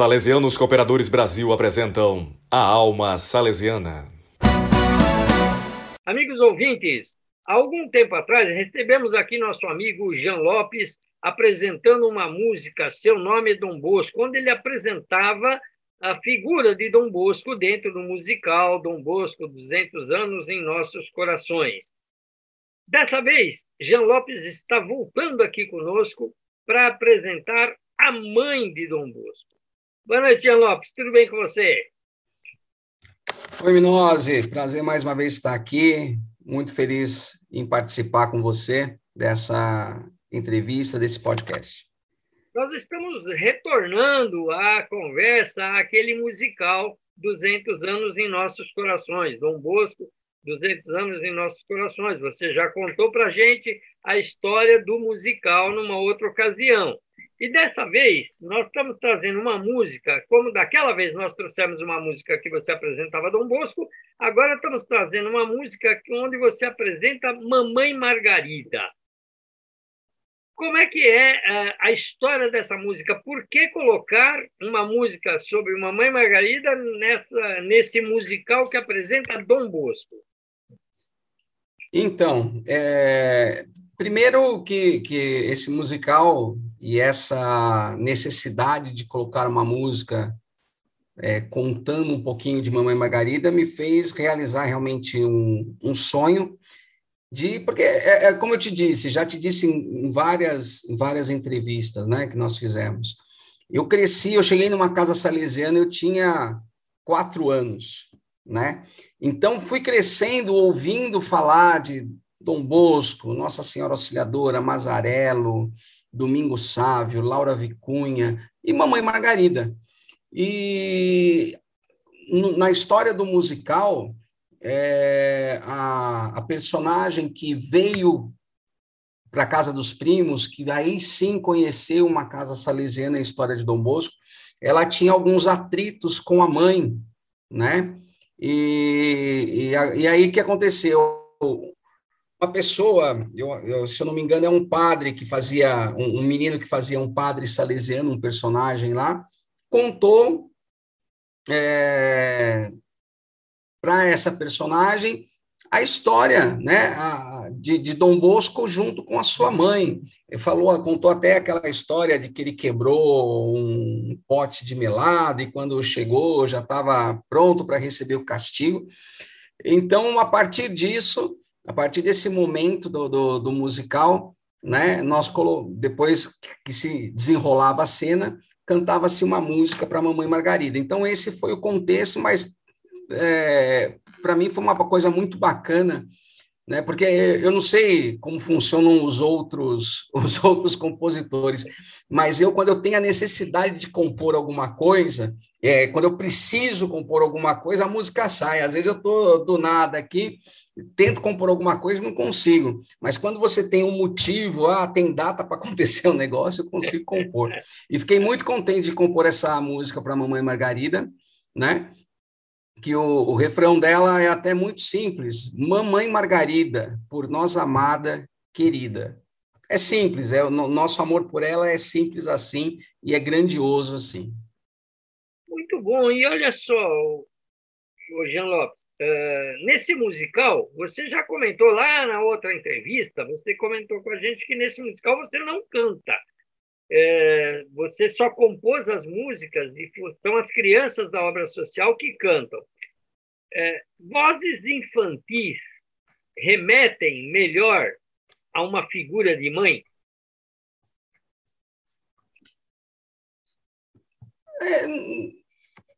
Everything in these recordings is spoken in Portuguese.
Salesianos Cooperadores Brasil apresentam A Alma Salesiana. Amigos ouvintes, há algum tempo atrás recebemos aqui nosso amigo Jean Lopes apresentando uma música, seu nome é Dom Bosco, onde ele apresentava a figura de Dom Bosco dentro do musical Dom Bosco 200 anos em nossos corações. Dessa vez, Jean Lopes está voltando aqui conosco para apresentar a mãe de Dom Bosco. Boa noite, Jean Lopes. Tudo bem com você? Oi, Minose. Prazer mais uma vez estar aqui. Muito feliz em participar com você dessa entrevista, desse podcast. Nós estamos retornando à conversa, àquele musical 200 anos em nossos corações. Dom Bosco, 200 anos em nossos corações. Você já contou para a gente a história do musical numa outra ocasião. E dessa vez, nós estamos trazendo uma música, como daquela vez nós trouxemos uma música que você apresentava Dom Bosco, agora estamos trazendo uma música onde você apresenta Mamãe Margarida. Como é que é eh, a história dessa música? Por que colocar uma música sobre Mamãe Margarida nessa, nesse musical que apresenta Dom Bosco? Então, é, primeiro que, que esse musical e essa necessidade de colocar uma música é, contando um pouquinho de Mamãe Margarida me fez realizar realmente um, um sonho de porque é, é, como eu te disse já te disse em, várias em várias entrevistas né que nós fizemos. Eu cresci eu cheguei numa casa salesiana eu tinha quatro anos né? Então fui crescendo ouvindo falar de Dom Bosco Nossa Senhora Auxiliadora Mazarelo Domingo Sávio, Laura Vicunha e Mamãe Margarida. E na história do musical, é, a, a personagem que veio para a casa dos primos, que aí sim conheceu uma casa salesiana, a história de Dom Bosco, ela tinha alguns atritos com a mãe, né? E, e, e aí que aconteceu? Uma pessoa, eu, eu, se eu não me engano, é um padre que fazia, um, um menino que fazia um padre salesiano, um personagem lá, contou é, para essa personagem a história né, a, de, de, Dom Bosco junto com a sua mãe. Ele falou, contou até aquela história de que ele quebrou um pote de melado e quando chegou já estava pronto para receber o castigo. Então, a partir disso, a partir desse momento do, do, do musical, né, nós depois que se desenrolava a cena, cantava-se uma música para Mamãe Margarida. Então esse foi o contexto, mas é, para mim foi uma coisa muito bacana, né, porque eu não sei como funcionam os outros os outros compositores, mas eu quando eu tenho a necessidade de compor alguma coisa, é, quando eu preciso compor alguma coisa, a música sai. Às vezes eu estou do nada aqui, tento compor alguma coisa e não consigo. Mas quando você tem um motivo, ah, tem data para acontecer um negócio, eu consigo compor. E fiquei muito contente de compor essa música para a Mamãe Margarida, né? Que o, o refrão dela é até muito simples: Mamãe Margarida, por nós amada, querida. É simples, é o nosso amor por ela é simples assim e é grandioso assim. Muito bom. E olha só, o Jean Lopes, uh, nesse musical, você já comentou lá na outra entrevista, você comentou com a gente que nesse musical você não canta. É, você só compôs as músicas e são as crianças da obra social que cantam. É, vozes infantis remetem melhor a uma figura de mãe? É,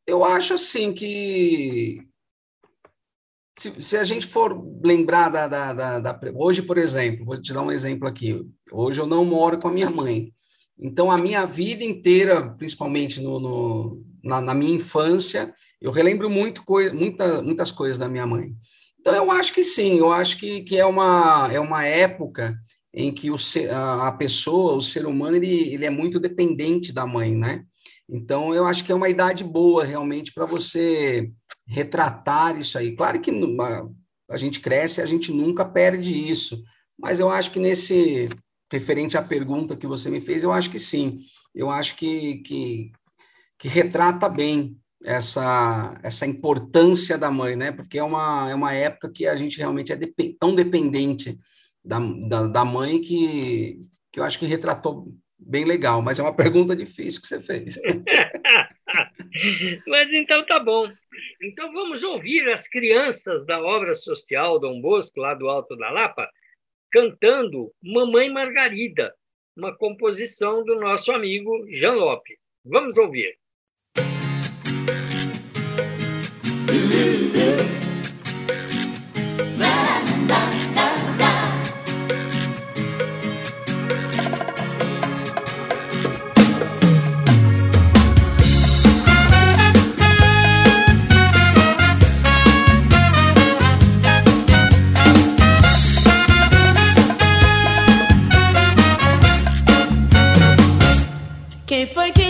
eu acho assim que se, se, a gente for lembrar da, da, da, da, Hoje, por exemplo, vou te dar um exemplo aqui. Hoje eu não moro com a minha mãe. Então, a minha vida inteira, principalmente no, no na, na, minha infância, eu relembro muito coi muita, muitas coisas da minha mãe. Então, eu acho que sim, eu acho que, que é, uma, é uma época em que o, a, a pessoa, o ser humano, ele, ele é muito dependente da mãe, né? Então, eu acho que é uma idade boa, realmente, para você retratar isso aí. Claro que a gente cresce, a gente nunca perde isso, mas eu acho que nesse, referente à pergunta que você me fez, eu acho que sim. Eu acho que, que, que retrata bem essa, essa importância da mãe, né? Porque é uma, é uma época que a gente realmente é dep tão dependente da, da, da, mãe que, que eu acho que retratou bem legal, mas é uma pergunta difícil que você fez. mas então tá bom. Então vamos ouvir as crianças da obra social Dom Bosco, lá do Alto da Lapa, cantando Mamãe Margarida, uma composição do nosso amigo Jean Lopes. Vamos ouvir. Foi quem